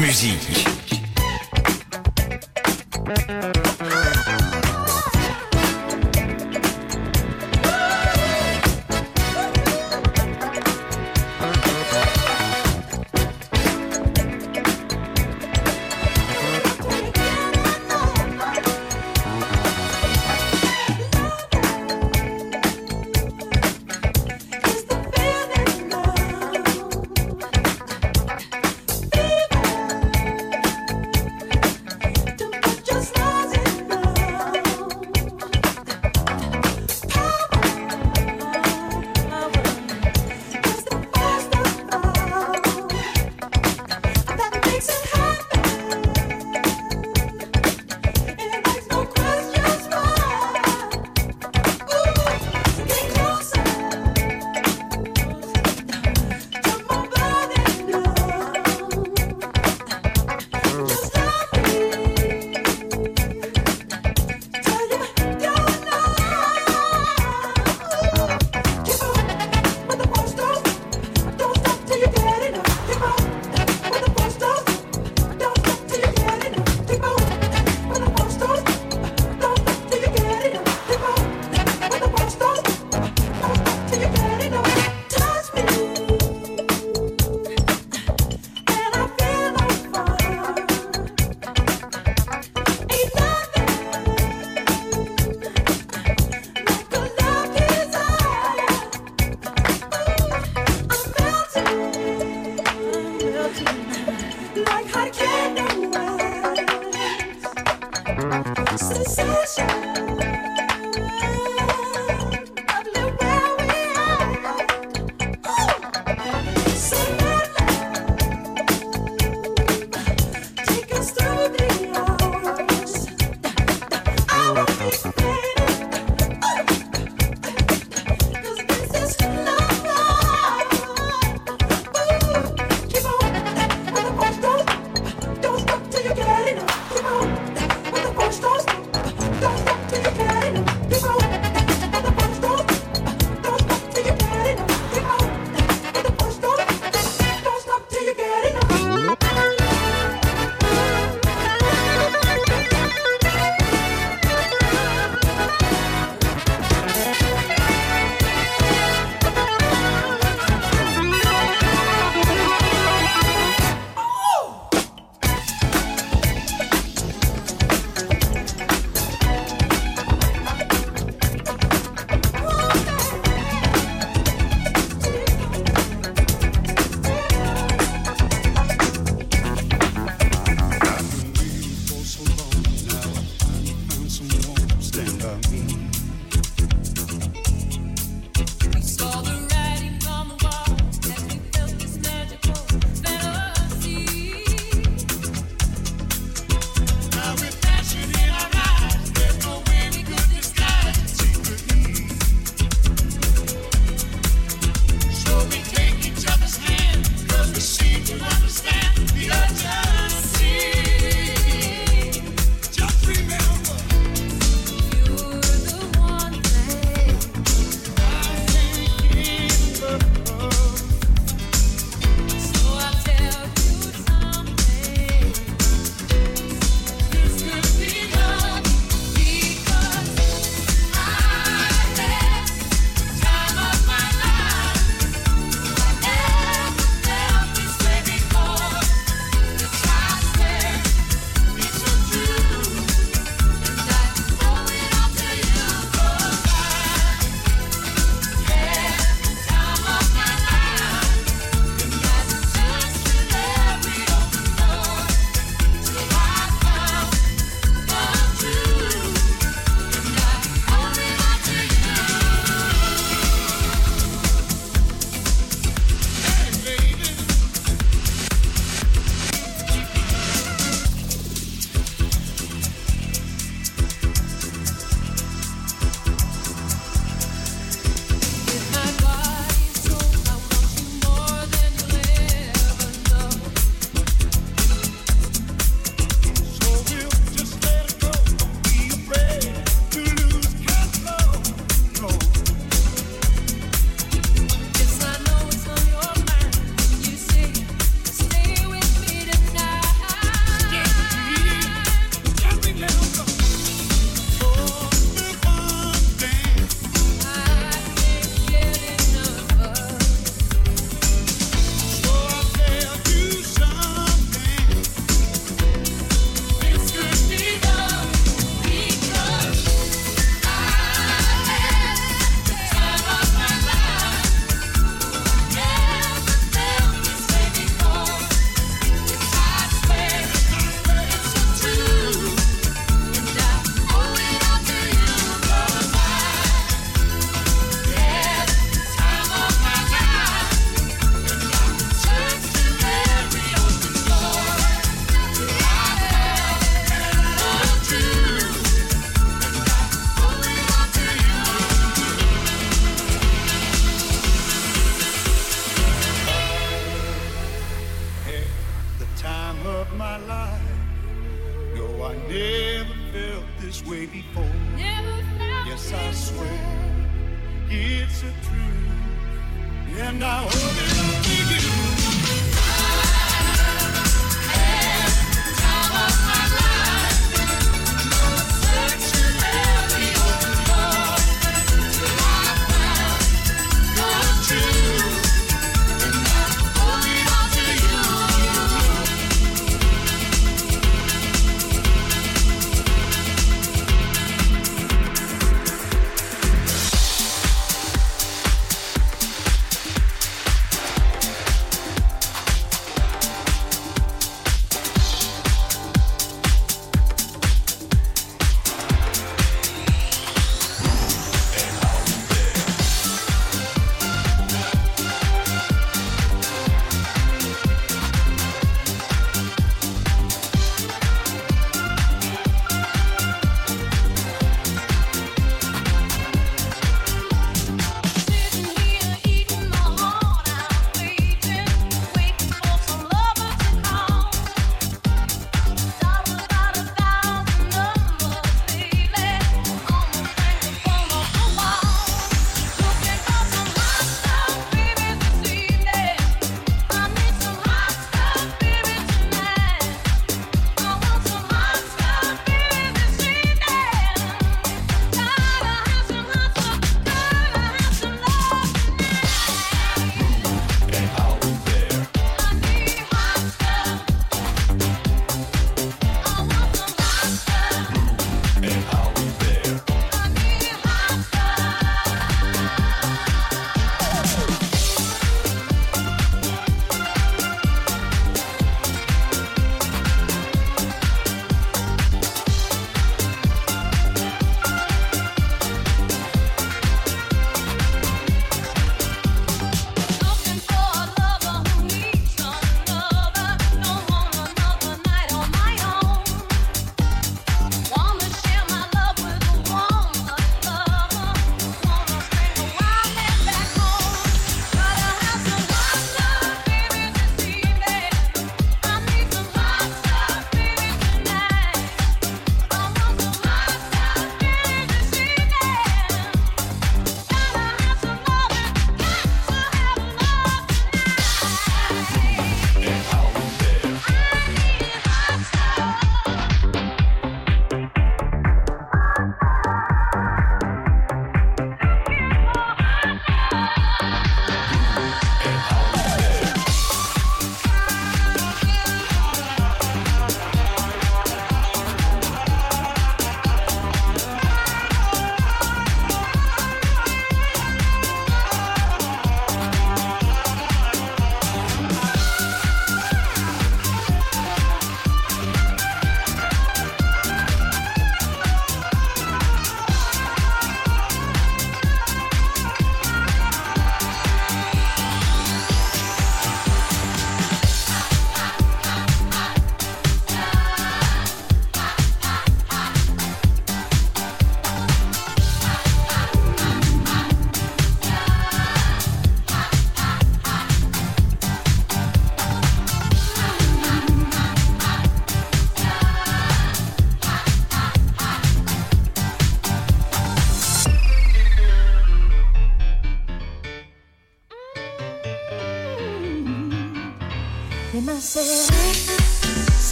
musique.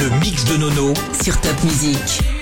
Le mix de Nono sur Top Music.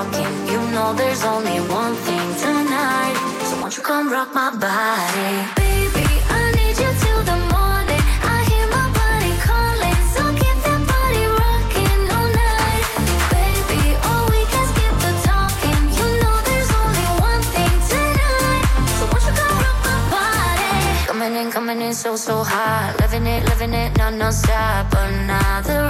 Talking. You know there's only one thing tonight. So won't you come rock my body? Baby, I need you till the morning. I hear my body calling, so keep that body rocking all night. Baby, oh, we can skip the talking. You know there's only one thing tonight. So won't you come rock my body? Coming in, coming in so, so hot. Living it, living it, non, non-stop. Another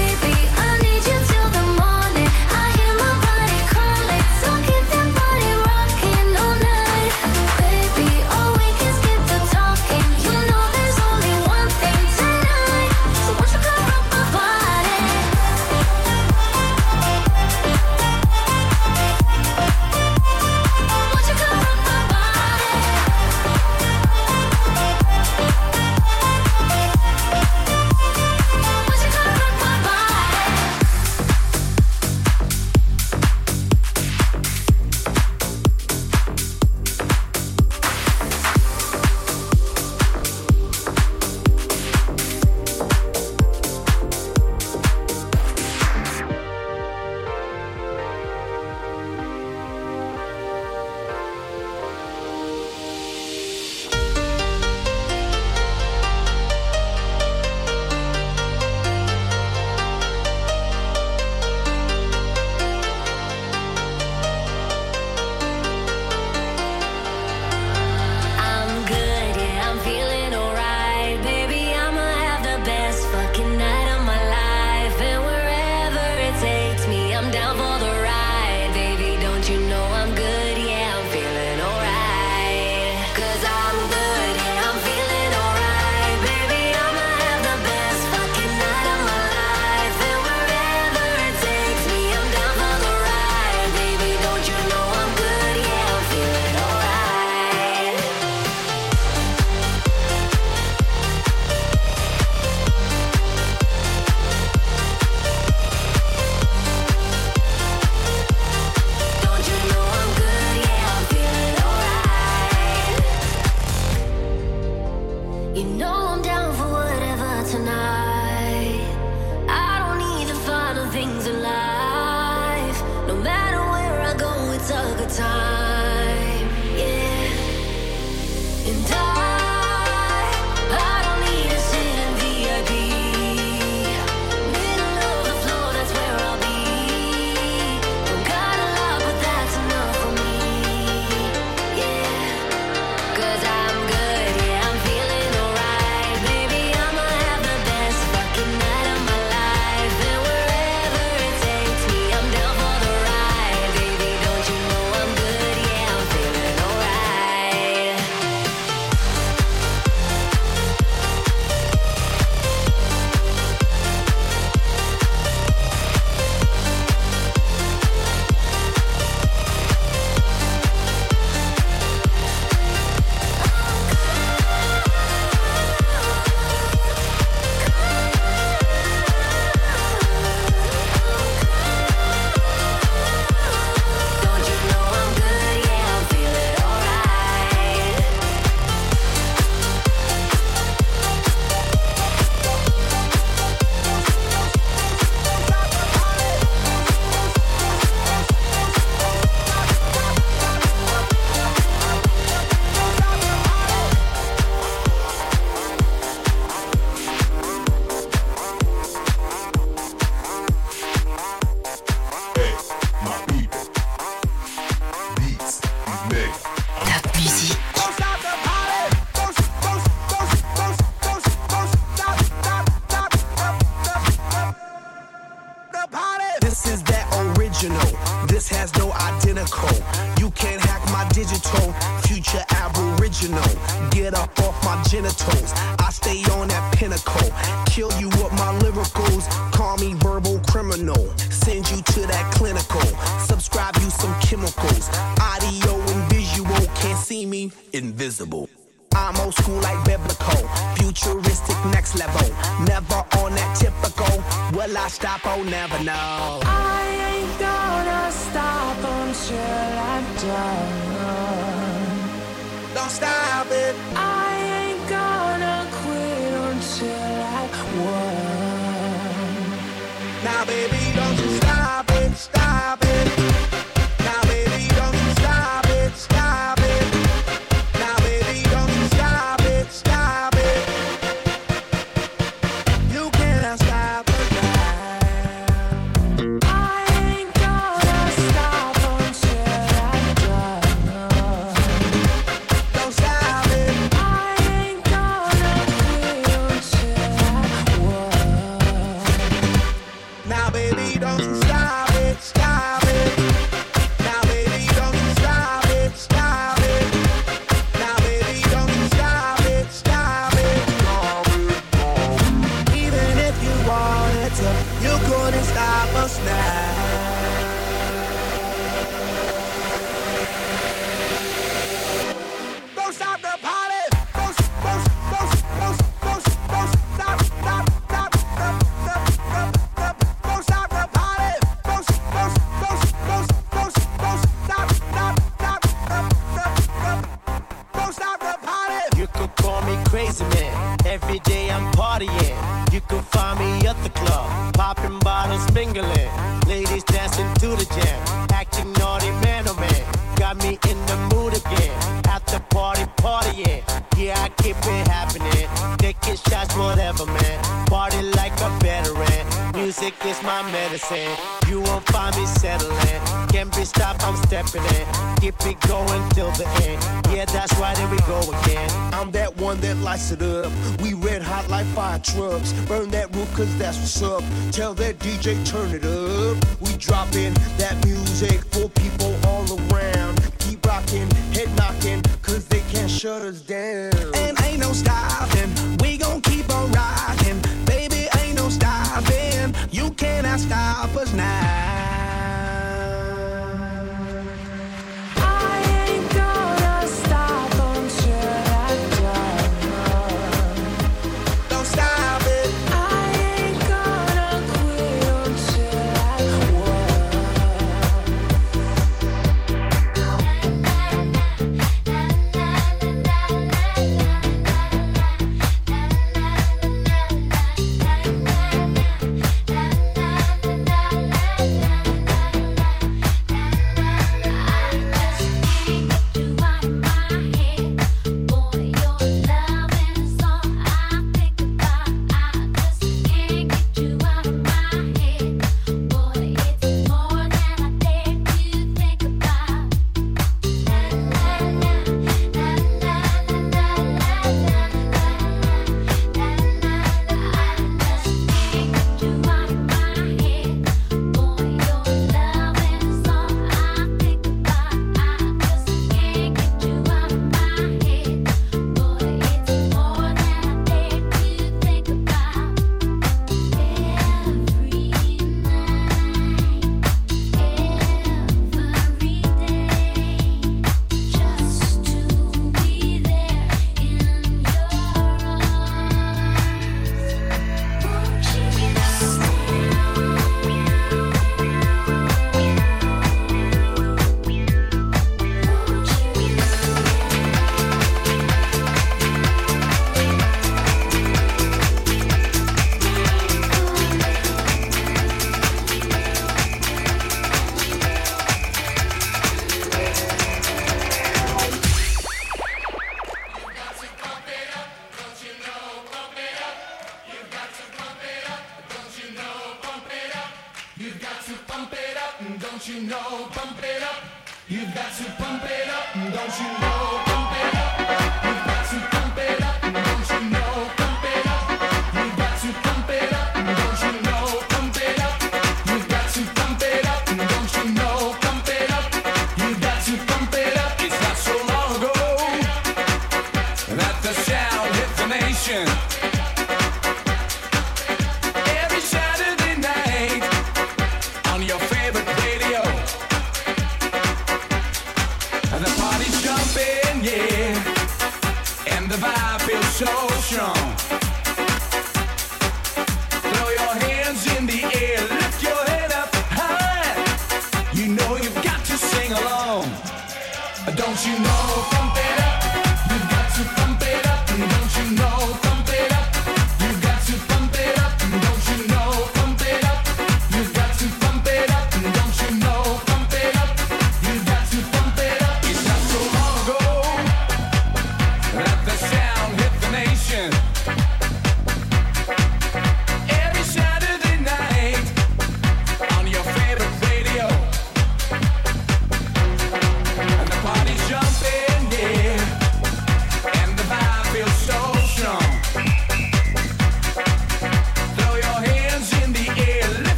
shrubs. Burn that roof, cause that's what's up. Tell that DJ, turn it up. We dropping that music.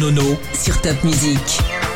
Nono sur Top Music.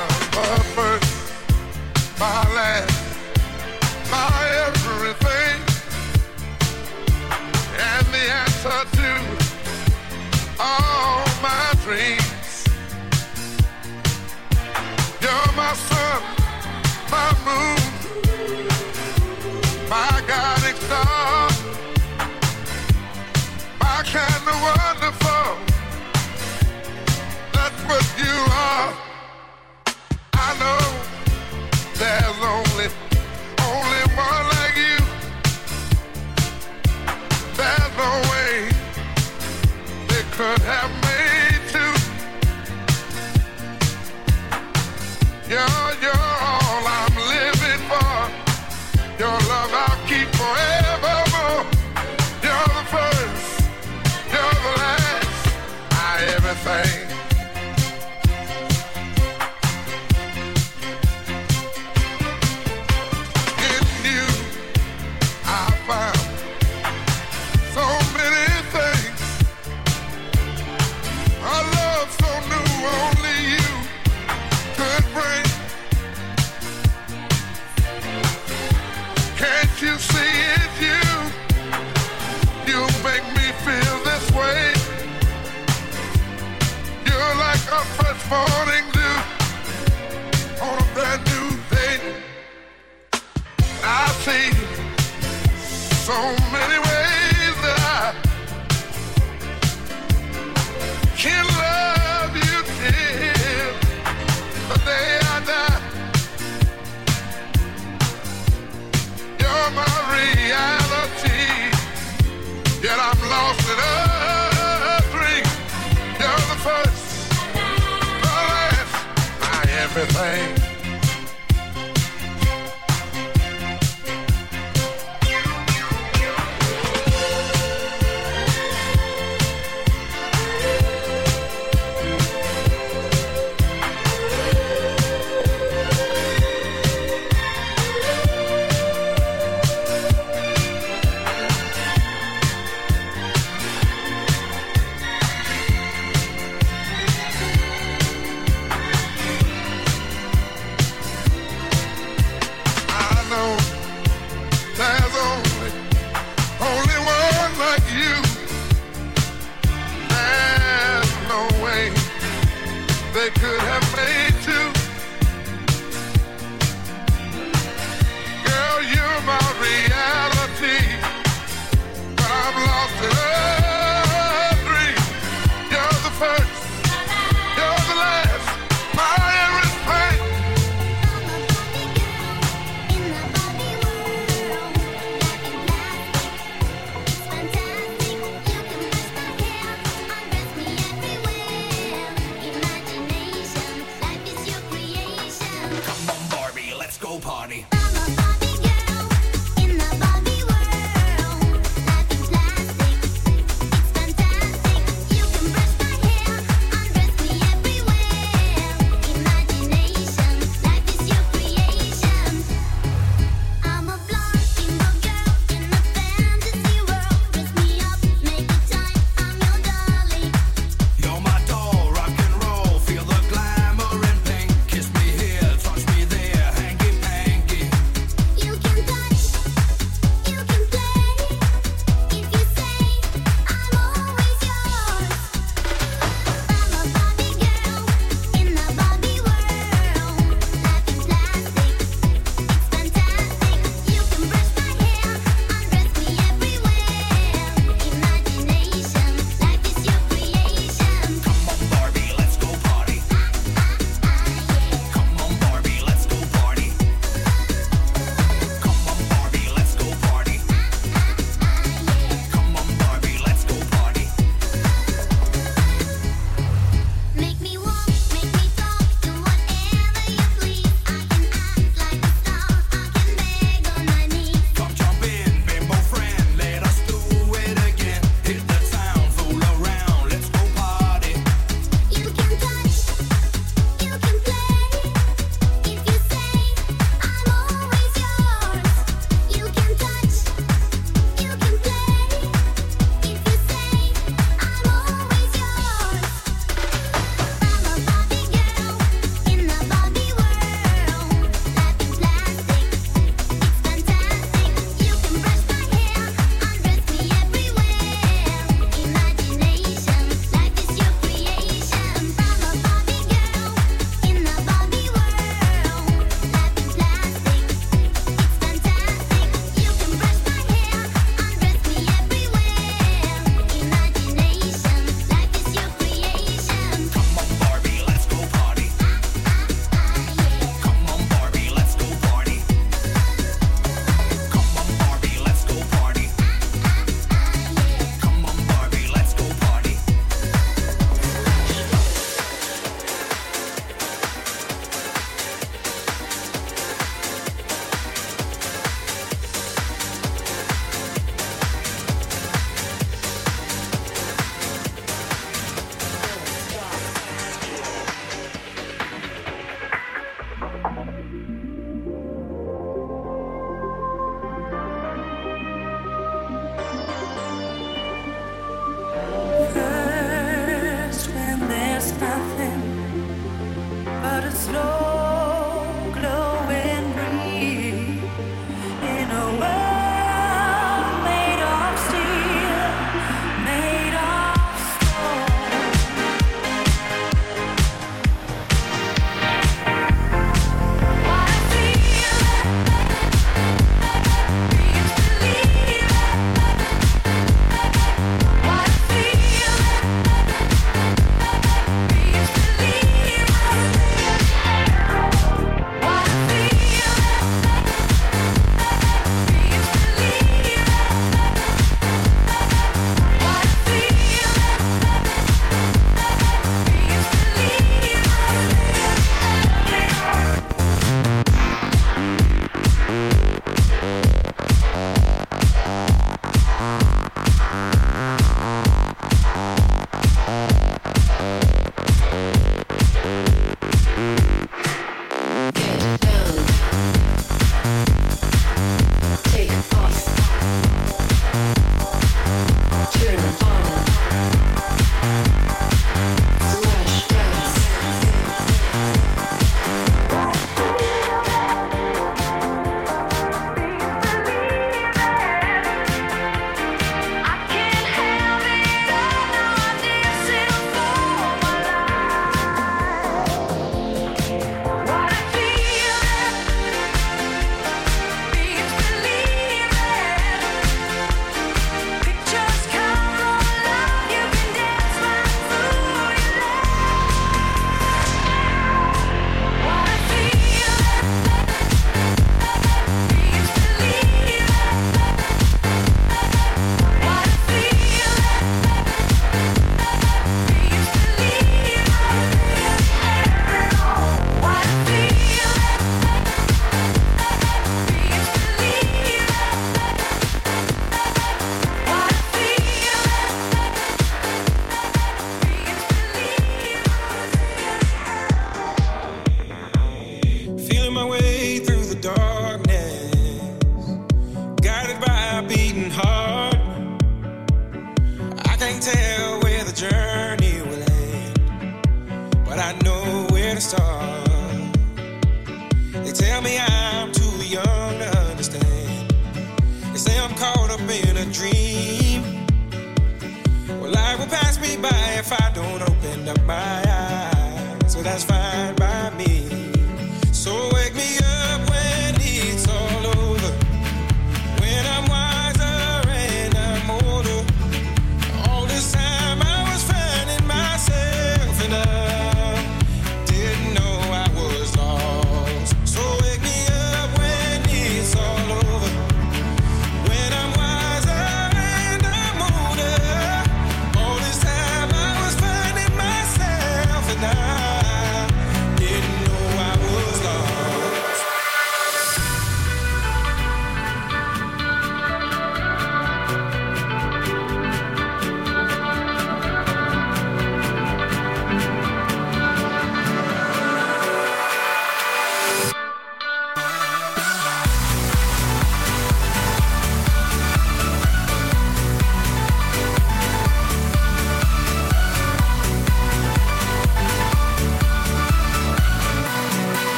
so many ways that I can love you till the day I die. You're my reality, yet I'm lost in a dream. You're the first, the last, my everything.